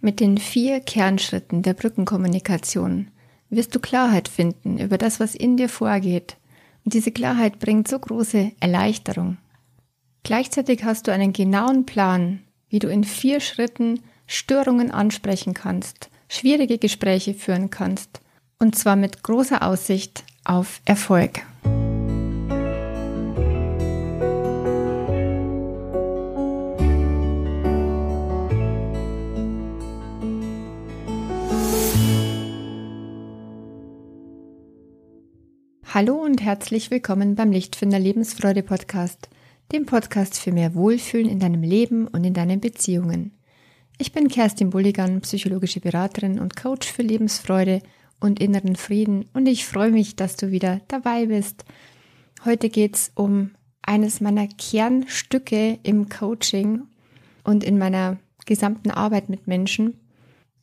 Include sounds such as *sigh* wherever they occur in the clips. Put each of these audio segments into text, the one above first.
Mit den vier Kernschritten der Brückenkommunikation wirst du Klarheit finden über das, was in dir vorgeht. Und diese Klarheit bringt so große Erleichterung. Gleichzeitig hast du einen genauen Plan, wie du in vier Schritten Störungen ansprechen kannst, schwierige Gespräche führen kannst. Und zwar mit großer Aussicht auf Erfolg. Hallo und herzlich willkommen beim Lichtfinder Lebensfreude Podcast, dem Podcast für mehr Wohlfühlen in deinem Leben und in deinen Beziehungen. Ich bin Kerstin Bulligan, psychologische Beraterin und Coach für Lebensfreude und inneren Frieden und ich freue mich, dass du wieder dabei bist. Heute geht es um eines meiner Kernstücke im Coaching und in meiner gesamten Arbeit mit Menschen,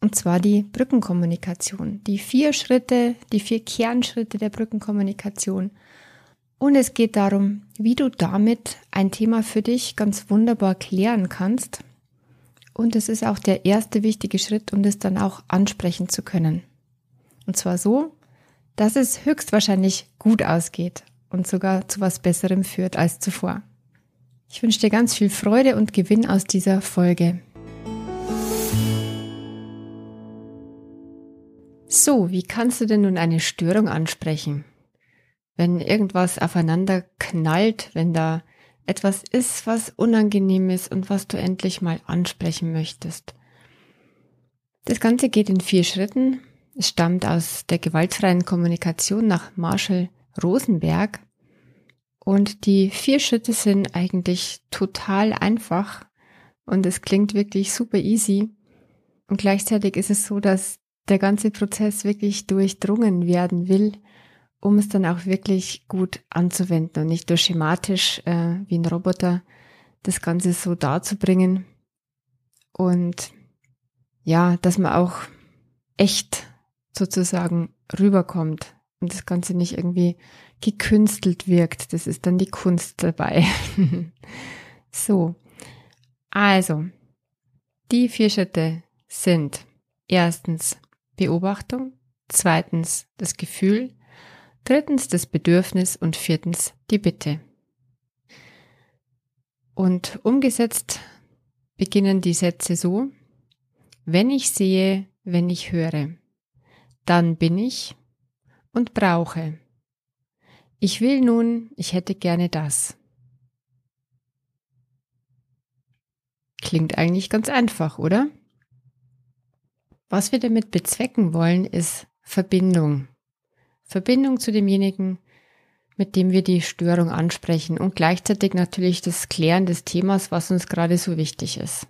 und zwar die Brückenkommunikation. Die vier Schritte, die vier Kernschritte der Brückenkommunikation. Und es geht darum, wie du damit ein Thema für dich ganz wunderbar klären kannst. Und es ist auch der erste wichtige Schritt, um das dann auch ansprechen zu können. Und zwar so, dass es höchstwahrscheinlich gut ausgeht und sogar zu was Besserem führt als zuvor. Ich wünsche dir ganz viel Freude und Gewinn aus dieser Folge. So, wie kannst du denn nun eine Störung ansprechen? Wenn irgendwas aufeinander knallt, wenn da etwas ist, was unangenehm ist und was du endlich mal ansprechen möchtest. Das Ganze geht in vier Schritten. Es stammt aus der gewaltfreien Kommunikation nach Marshall Rosenberg. Und die vier Schritte sind eigentlich total einfach und es klingt wirklich super easy. Und gleichzeitig ist es so, dass der ganze Prozess wirklich durchdrungen werden will, um es dann auch wirklich gut anzuwenden und nicht nur schematisch äh, wie ein Roboter das Ganze so darzubringen. Und ja, dass man auch echt sozusagen rüberkommt und das Ganze nicht irgendwie gekünstelt wirkt. Das ist dann die Kunst dabei. *laughs* so, also, die vier Schritte sind erstens Beobachtung, zweitens das Gefühl, drittens das Bedürfnis und viertens die Bitte. Und umgesetzt beginnen die Sätze so, wenn ich sehe, wenn ich höre, dann bin ich und brauche. Ich will nun, ich hätte gerne das. Klingt eigentlich ganz einfach, oder? Was wir damit bezwecken wollen, ist Verbindung. Verbindung zu demjenigen, mit dem wir die Störung ansprechen und gleichzeitig natürlich das Klären des Themas, was uns gerade so wichtig ist.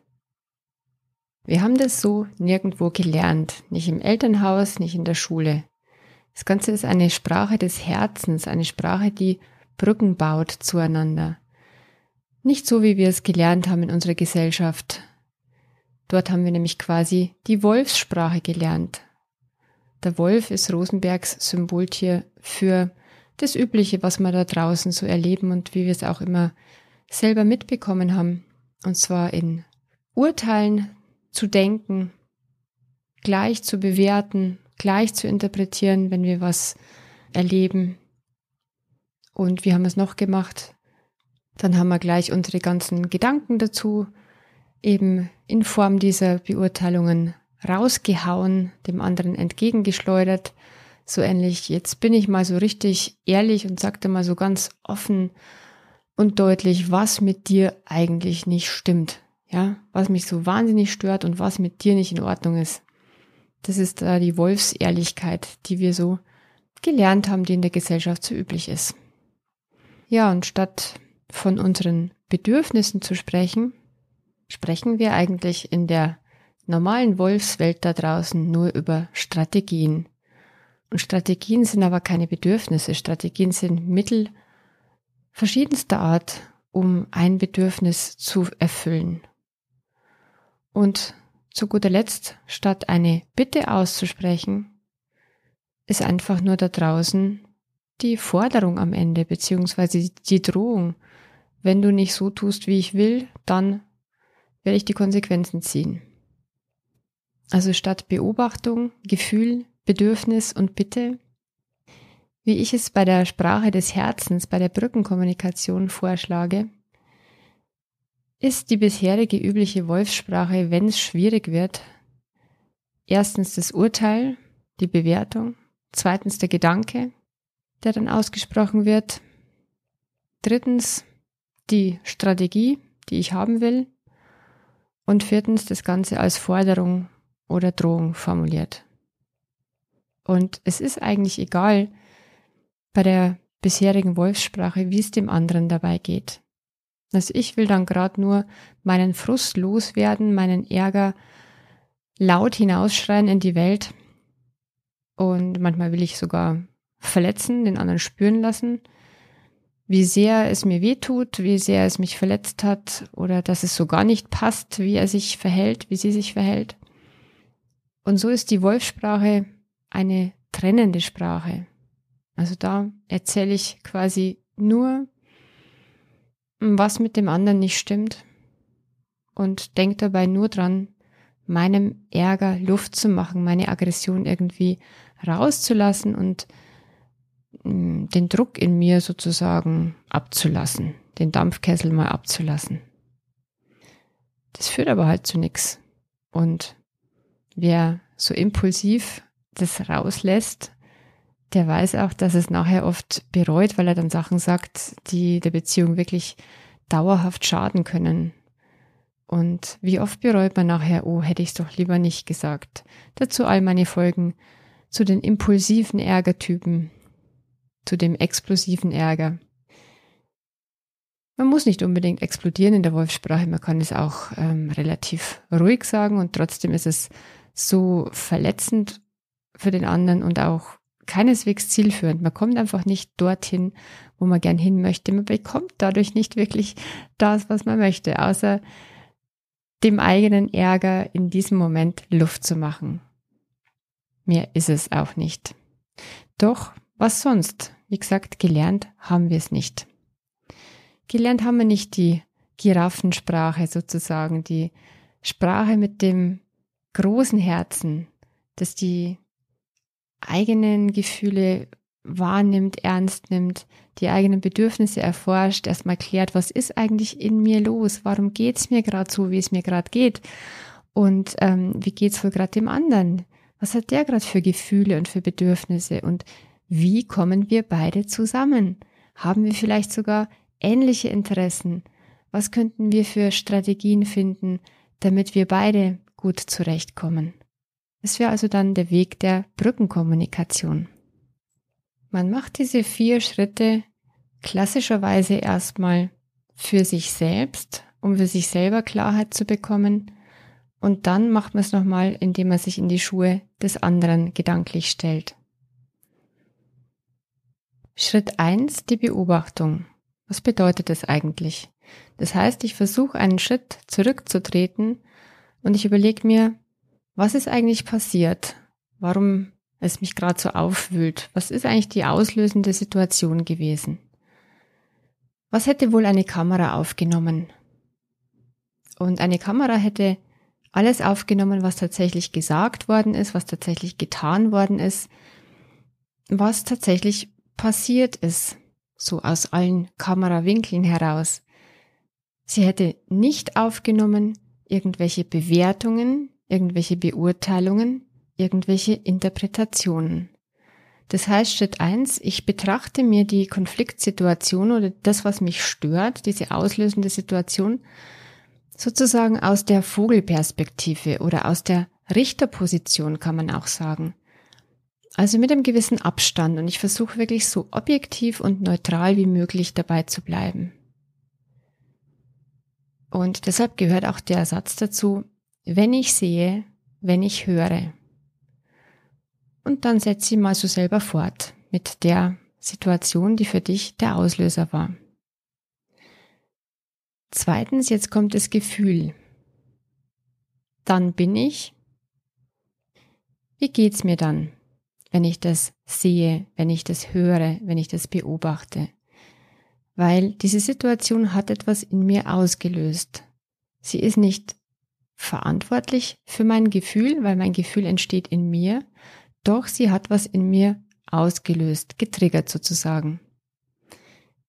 Wir haben das so nirgendwo gelernt, nicht im Elternhaus, nicht in der Schule. Das Ganze ist eine Sprache des Herzens, eine Sprache, die Brücken baut zueinander. Nicht so, wie wir es gelernt haben in unserer Gesellschaft, Dort haben wir nämlich quasi die Wolfssprache gelernt. Der Wolf ist Rosenbergs Symboltier für das Übliche, was wir da draußen so erleben und wie wir es auch immer selber mitbekommen haben. Und zwar in Urteilen zu denken, gleich zu bewerten, gleich zu interpretieren, wenn wir was erleben. Und wie haben wir es noch gemacht? Dann haben wir gleich unsere ganzen Gedanken dazu eben in Form dieser Beurteilungen rausgehauen, dem anderen entgegengeschleudert. So ähnlich, jetzt bin ich mal so richtig ehrlich und sagte mal so ganz offen und deutlich, was mit dir eigentlich nicht stimmt. Ja, was mich so wahnsinnig stört und was mit dir nicht in Ordnung ist. Das ist da die Wolfsehrlichkeit, die wir so gelernt haben, die in der Gesellschaft so üblich ist. Ja, und statt von unseren Bedürfnissen zu sprechen, sprechen wir eigentlich in der normalen Wolfswelt da draußen nur über Strategien. Und Strategien sind aber keine Bedürfnisse. Strategien sind Mittel verschiedenster Art, um ein Bedürfnis zu erfüllen. Und zu guter Letzt, statt eine Bitte auszusprechen, ist einfach nur da draußen die Forderung am Ende, beziehungsweise die Drohung. Wenn du nicht so tust, wie ich will, dann werde ich die Konsequenzen ziehen. Also statt Beobachtung, Gefühl, Bedürfnis und Bitte, wie ich es bei der Sprache des Herzens, bei der Brückenkommunikation vorschlage, ist die bisherige übliche Wolfssprache, wenn es schwierig wird, erstens das Urteil, die Bewertung, zweitens der Gedanke, der dann ausgesprochen wird, drittens die Strategie, die ich haben will und viertens das Ganze als Forderung oder Drohung formuliert. Und es ist eigentlich egal bei der bisherigen Wolfssprache, wie es dem anderen dabei geht. Also ich will dann gerade nur meinen Frust loswerden, meinen Ärger laut hinausschreien in die Welt. Und manchmal will ich sogar verletzen, den anderen spüren lassen, wie sehr es mir weh tut, wie sehr es mich verletzt hat oder dass es so gar nicht passt, wie er sich verhält, wie sie sich verhält. Und so ist die Wolfsprache eine trennende Sprache. Also da erzähle ich quasi nur, was mit dem anderen nicht stimmt und denke dabei nur dran, meinem Ärger Luft zu machen, meine Aggression irgendwie rauszulassen und den Druck in mir sozusagen abzulassen, den Dampfkessel mal abzulassen. Das führt aber halt zu nichts. Und wer so impulsiv das rauslässt, der weiß auch, dass es nachher oft bereut, weil er dann Sachen sagt, die der Beziehung wirklich dauerhaft schaden können. Und wie oft bereut man nachher, oh, hätte ich es doch lieber nicht gesagt. Dazu all meine Folgen zu den impulsiven Ärgertypen, zu dem explosiven Ärger. Man muss nicht unbedingt explodieren in der Wolfssprache, man kann es auch ähm, relativ ruhig sagen und trotzdem ist es so verletzend für den anderen und auch keineswegs zielführend. Man kommt einfach nicht dorthin, wo man gern hin möchte. Man bekommt dadurch nicht wirklich das, was man möchte, außer dem eigenen Ärger in diesem Moment Luft zu machen. Mehr ist es auch nicht. Doch, was sonst? Wie gesagt, gelernt haben wir es nicht. Gelernt haben wir nicht die Giraffensprache sozusagen, die Sprache mit dem großen Herzen, das die eigenen Gefühle wahrnimmt, ernst nimmt, die eigenen Bedürfnisse erforscht, erstmal klärt, was ist eigentlich in mir los, warum geht's mir gerade so, wie es mir gerade geht? Und ähm, wie geht's wohl gerade dem anderen, was hat der gerade für Gefühle und für Bedürfnisse? Und wie kommen wir beide zusammen? Haben wir vielleicht sogar ähnliche Interessen? Was könnten wir für Strategien finden, damit wir beide gut zurechtkommen? Es wäre also dann der Weg der Brückenkommunikation. Man macht diese vier Schritte klassischerweise erstmal für sich selbst, um für sich selber Klarheit zu bekommen. Und dann macht man es nochmal, indem man sich in die Schuhe des anderen gedanklich stellt. Schritt eins: die Beobachtung. Was bedeutet das eigentlich? Das heißt, ich versuche einen Schritt zurückzutreten und ich überlege mir, was ist eigentlich passiert? Warum es mich gerade so aufwühlt? Was ist eigentlich die auslösende Situation gewesen? Was hätte wohl eine Kamera aufgenommen? Und eine Kamera hätte alles aufgenommen, was tatsächlich gesagt worden ist, was tatsächlich getan worden ist, was tatsächlich passiert ist, so aus allen Kamerawinkeln heraus. Sie hätte nicht aufgenommen irgendwelche Bewertungen, irgendwelche Beurteilungen, irgendwelche Interpretationen. Das heißt, Schritt eins: ich betrachte mir die Konfliktsituation oder das, was mich stört, diese auslösende Situation, sozusagen aus der Vogelperspektive oder aus der Richterposition kann man auch sagen. Also mit einem gewissen Abstand und ich versuche wirklich so objektiv und neutral wie möglich dabei zu bleiben. Und deshalb gehört auch der Satz dazu, wenn ich sehe, wenn ich höre. Und dann setz sie mal so selber fort mit der Situation, die für dich der Auslöser war. Zweitens, jetzt kommt das Gefühl. Dann bin ich. Wie geht's mir dann, wenn ich das sehe, wenn ich das höre, wenn ich das beobachte? Weil diese Situation hat etwas in mir ausgelöst. Sie ist nicht verantwortlich für mein Gefühl, weil mein Gefühl entsteht in mir, doch sie hat was in mir ausgelöst, getriggert sozusagen.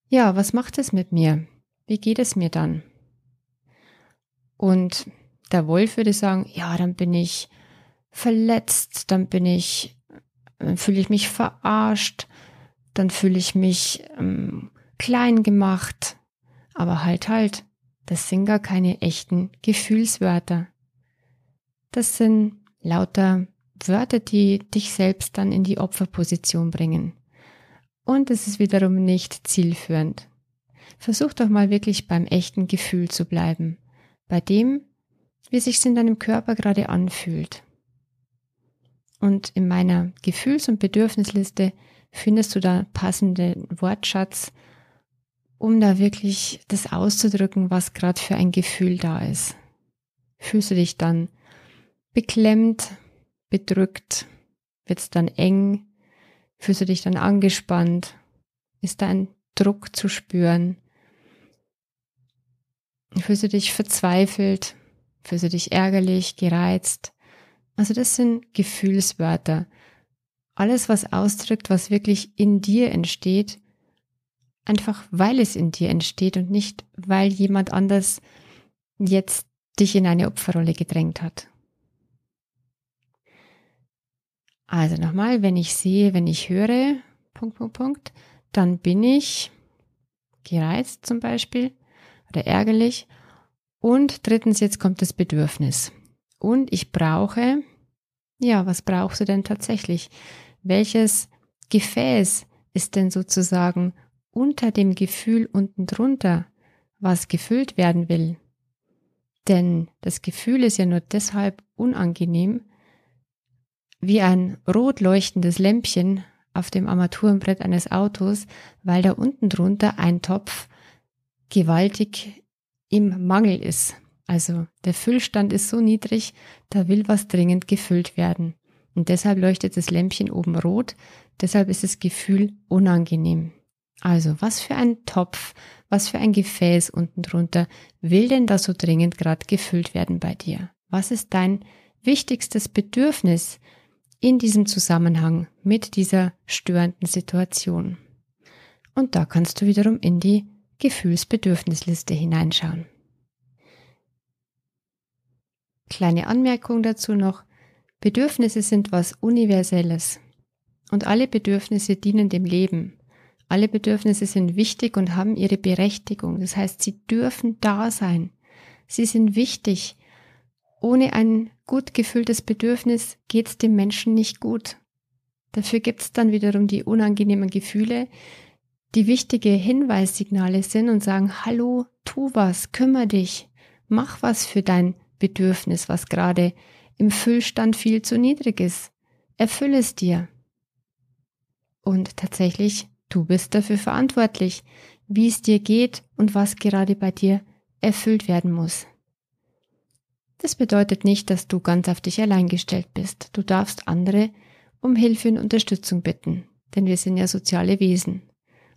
Ja, was macht es mit mir? Wie geht es mir dann? Und der Wolf würde sagen, ja, dann bin ich verletzt, dann bin ich, fühle ich mich verarscht, dann fühle ich mich ähm, klein gemacht. Aber halt, halt, das sind gar keine echten Gefühlswörter. Das sind lauter Wörter, die dich selbst dann in die Opferposition bringen. Und es ist wiederum nicht zielführend. Versuch doch mal wirklich beim echten Gefühl zu bleiben, bei dem, wie sich's in deinem Körper gerade anfühlt. Und in meiner Gefühls- und Bedürfnisliste findest du da passende Wortschatz, um da wirklich das auszudrücken, was gerade für ein Gefühl da ist. Fühlst du dich dann beklemmt, bedrückt, wird es dann eng, fühlst du dich dann angespannt, ist da ein Druck zu spüren, fühlst du dich verzweifelt, fühlst du dich ärgerlich, gereizt. Also das sind Gefühlswörter. Alles, was ausdrückt, was wirklich in dir entsteht, einfach weil es in dir entsteht und nicht, weil jemand anders jetzt dich in eine Opferrolle gedrängt hat. Also nochmal, wenn ich sehe, wenn ich höre, Punkt, Punkt, Punkt, dann bin ich gereizt zum Beispiel oder ärgerlich. Und drittens, jetzt kommt das Bedürfnis. Und ich brauche, ja, was brauchst du denn tatsächlich? Welches Gefäß ist denn sozusagen unter dem Gefühl unten drunter, was gefüllt werden will? Denn das Gefühl ist ja nur deshalb unangenehm, wie ein rot leuchtendes Lämpchen auf dem Armaturenbrett eines Autos, weil da unten drunter ein Topf gewaltig im Mangel ist. Also der Füllstand ist so niedrig, da will was dringend gefüllt werden. Und deshalb leuchtet das Lämpchen oben rot, deshalb ist das Gefühl unangenehm. Also was für ein Topf, was für ein Gefäß unten drunter will denn da so dringend gerade gefüllt werden bei dir? Was ist dein wichtigstes Bedürfnis, in diesem Zusammenhang mit dieser störenden Situation. Und da kannst du wiederum in die Gefühlsbedürfnisliste hineinschauen. Kleine Anmerkung dazu noch. Bedürfnisse sind was Universelles. Und alle Bedürfnisse dienen dem Leben. Alle Bedürfnisse sind wichtig und haben ihre Berechtigung. Das heißt, sie dürfen da sein. Sie sind wichtig ohne ein gut gefülltes Bedürfnis geht es dem Menschen nicht gut. Dafür gibt es dann wiederum die unangenehmen Gefühle, die wichtige Hinweissignale sind und sagen, hallo, tu was, kümmere dich, mach was für dein Bedürfnis, was gerade im Füllstand viel zu niedrig ist. Erfülle es dir. Und tatsächlich, du bist dafür verantwortlich, wie es dir geht und was gerade bei dir erfüllt werden muss. Das bedeutet nicht, dass du ganz auf dich allein gestellt bist. Du darfst andere um Hilfe und Unterstützung bitten, denn wir sind ja soziale Wesen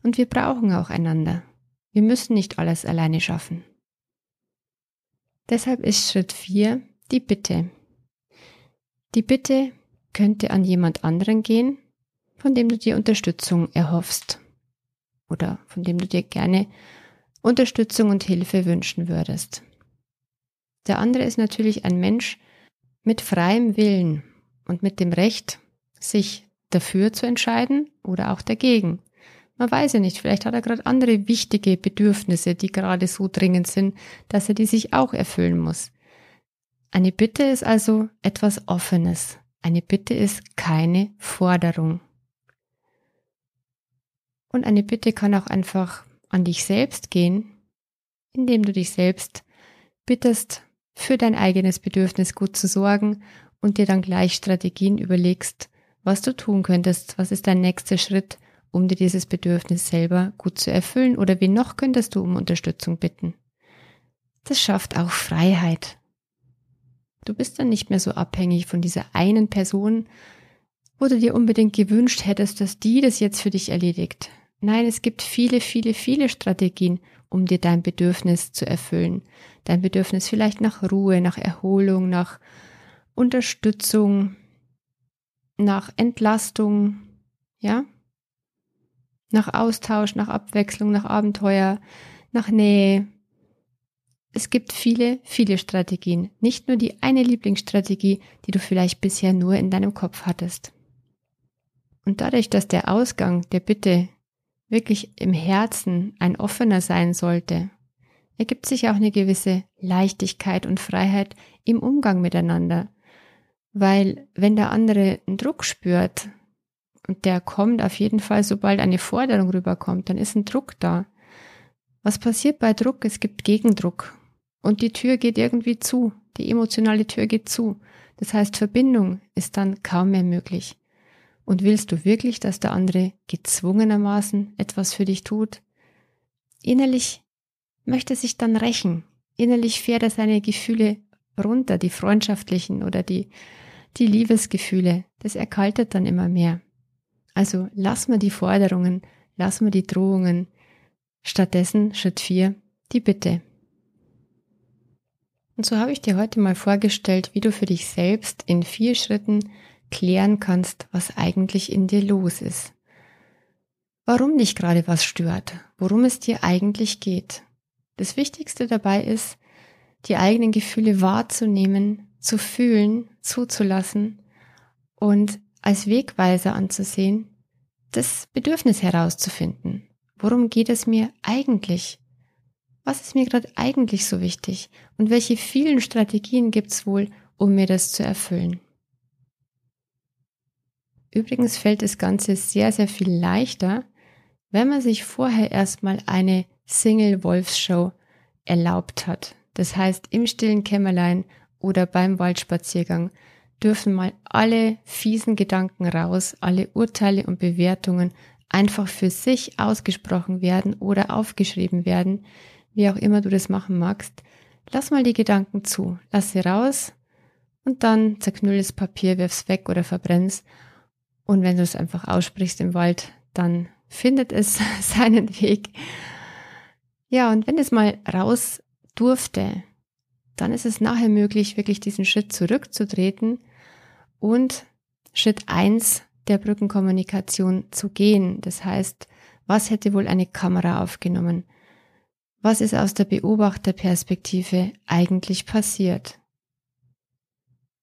und wir brauchen auch einander. Wir müssen nicht alles alleine schaffen. Deshalb ist Schritt 4 die Bitte. Die Bitte könnte an jemand anderen gehen, von dem du dir Unterstützung erhoffst oder von dem du dir gerne Unterstützung und Hilfe wünschen würdest. Der andere ist natürlich ein Mensch mit freiem Willen und mit dem Recht, sich dafür zu entscheiden oder auch dagegen. Man weiß ja nicht, vielleicht hat er gerade andere wichtige Bedürfnisse, die gerade so dringend sind, dass er die sich auch erfüllen muss. Eine Bitte ist also etwas Offenes. Eine Bitte ist keine Forderung. Und eine Bitte kann auch einfach an dich selbst gehen, indem du dich selbst bittest, für dein eigenes Bedürfnis gut zu sorgen und dir dann gleich Strategien überlegst, was du tun könntest, was ist dein nächster Schritt, um dir dieses Bedürfnis selber gut zu erfüllen oder wie noch könntest du um Unterstützung bitten. Das schafft auch Freiheit. Du bist dann nicht mehr so abhängig von dieser einen Person, wo du dir unbedingt gewünscht hättest, dass die das jetzt für dich erledigt. Nein, es gibt viele, viele, viele Strategien, um dir dein Bedürfnis zu erfüllen. Dein Bedürfnis vielleicht nach Ruhe, nach Erholung, nach Unterstützung, nach Entlastung, ja? Nach Austausch, nach Abwechslung, nach Abenteuer, nach Nähe. Es gibt viele, viele Strategien, nicht nur die eine Lieblingsstrategie, die du vielleicht bisher nur in deinem Kopf hattest. Und dadurch, dass der Ausgang der Bitte wirklich im Herzen ein offener sein sollte, ergibt sich auch eine gewisse Leichtigkeit und Freiheit im Umgang miteinander. Weil wenn der andere einen Druck spürt, und der kommt auf jeden Fall, sobald eine Forderung rüberkommt, dann ist ein Druck da. Was passiert bei Druck? Es gibt Gegendruck. Und die Tür geht irgendwie zu. Die emotionale Tür geht zu. Das heißt, Verbindung ist dann kaum mehr möglich. Und willst du wirklich, dass der andere gezwungenermaßen etwas für dich tut? Innerlich möchte sich dann rächen. Innerlich fährt er seine Gefühle runter, die freundschaftlichen oder die, die Liebesgefühle. Das erkaltet dann immer mehr. Also lass mal die Forderungen, lass mal die Drohungen. Stattdessen Schritt 4, die Bitte. Und so habe ich dir heute mal vorgestellt, wie du für dich selbst in vier Schritten klären kannst, was eigentlich in dir los ist. Warum dich gerade was stört, worum es dir eigentlich geht. Das Wichtigste dabei ist, die eigenen Gefühle wahrzunehmen, zu fühlen, zuzulassen und als Wegweiser anzusehen, das Bedürfnis herauszufinden. Worum geht es mir eigentlich? Was ist mir gerade eigentlich so wichtig? Und welche vielen Strategien gibt's wohl, um mir das zu erfüllen? Übrigens fällt das Ganze sehr, sehr viel leichter, wenn man sich vorher erstmal eine Single-Wolfs-Show erlaubt hat. Das heißt, im stillen Kämmerlein oder beim Waldspaziergang dürfen mal alle fiesen Gedanken raus, alle Urteile und Bewertungen einfach für sich ausgesprochen werden oder aufgeschrieben werden, wie auch immer du das machen magst. Lass mal die Gedanken zu, lass sie raus und dann zerknüll das Papier, wirf's weg oder verbrenn's und wenn du es einfach aussprichst im Wald, dann findet es *laughs* seinen Weg. Ja, und wenn es mal raus durfte, dann ist es nachher möglich, wirklich diesen Schritt zurückzutreten und Schritt eins der Brückenkommunikation zu gehen. Das heißt, was hätte wohl eine Kamera aufgenommen? Was ist aus der Beobachterperspektive eigentlich passiert?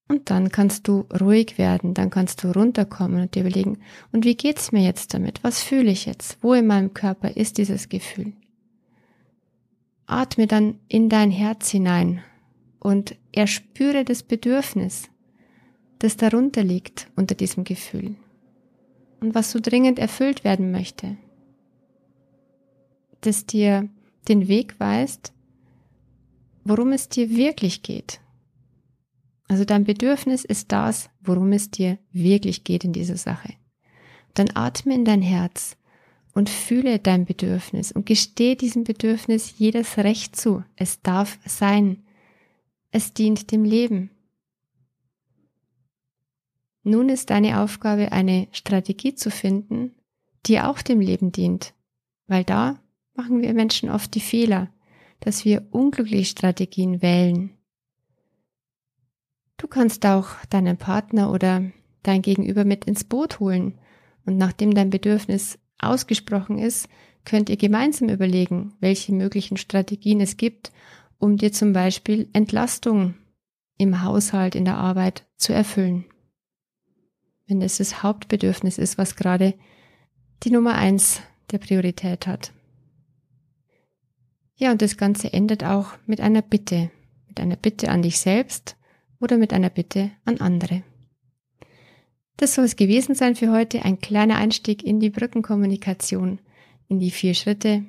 Und dann kannst du ruhig werden, dann kannst du runterkommen und dir überlegen, und wie geht's mir jetzt damit? Was fühle ich jetzt? Wo in meinem Körper ist dieses Gefühl? Atme dann in dein Herz hinein und erspüre das Bedürfnis, das darunter liegt unter diesem Gefühl und was so dringend erfüllt werden möchte, das dir den Weg weist, worum es dir wirklich geht also dein Bedürfnis ist das, worum es dir wirklich geht in dieser Sache. Dann atme in dein Herz und fühle dein Bedürfnis und gestehe diesem Bedürfnis jedes Recht zu. Es darf sein. Es dient dem Leben. Nun ist deine Aufgabe, eine Strategie zu finden, die auch dem Leben dient. Weil da machen wir Menschen oft die Fehler, dass wir unglückliche Strategien wählen, Du kannst auch deinen Partner oder dein Gegenüber mit ins Boot holen. Und nachdem dein Bedürfnis ausgesprochen ist, könnt ihr gemeinsam überlegen, welche möglichen Strategien es gibt, um dir zum Beispiel Entlastung im Haushalt, in der Arbeit zu erfüllen. Wenn es das Hauptbedürfnis ist, was gerade die Nummer eins der Priorität hat. Ja, und das Ganze endet auch mit einer Bitte, mit einer Bitte an dich selbst oder mit einer Bitte an andere. Das soll es gewesen sein für heute, ein kleiner Einstieg in die Brückenkommunikation, in die vier Schritte.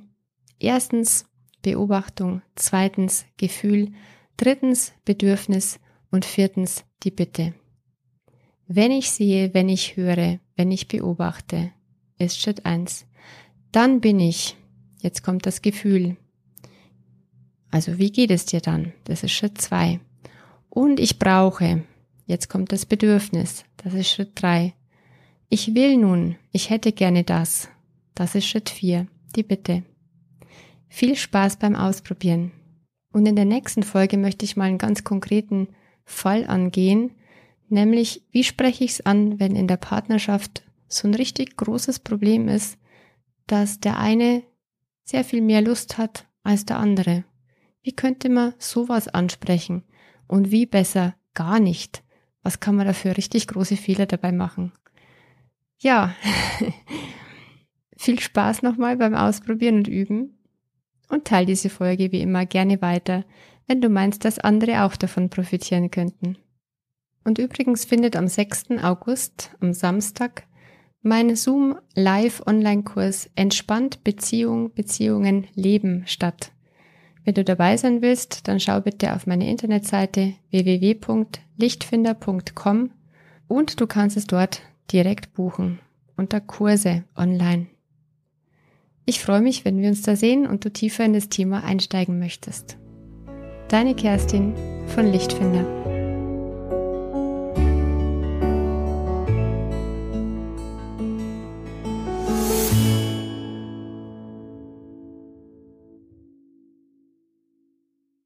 Erstens Beobachtung, zweitens Gefühl, drittens Bedürfnis und viertens die Bitte. Wenn ich sehe, wenn ich höre, wenn ich beobachte, ist Schritt eins. Dann bin ich, jetzt kommt das Gefühl. Also wie geht es dir dann? Das ist Schritt zwei. Und ich brauche. Jetzt kommt das Bedürfnis. Das ist Schritt drei. Ich will nun. Ich hätte gerne das. Das ist Schritt 4, die Bitte. Viel Spaß beim Ausprobieren. Und in der nächsten Folge möchte ich mal einen ganz konkreten Fall angehen, nämlich wie spreche ich es an, wenn in der Partnerschaft so ein richtig großes Problem ist, dass der eine sehr viel mehr Lust hat als der andere. Wie könnte man sowas ansprechen? Und wie besser gar nicht? Was kann man dafür richtig große Fehler dabei machen? Ja, *laughs* viel Spaß nochmal beim Ausprobieren und Üben und teile diese Folge wie immer gerne weiter, wenn du meinst, dass andere auch davon profitieren könnten. Und übrigens findet am 6. August, am Samstag, mein Zoom Live Online-Kurs Entspannt Beziehung, Beziehungen, Leben statt. Wenn du dabei sein willst, dann schau bitte auf meine Internetseite www.lichtfinder.com und du kannst es dort direkt buchen unter Kurse online. Ich freue mich, wenn wir uns da sehen und du tiefer in das Thema einsteigen möchtest. Deine Kerstin von Lichtfinder.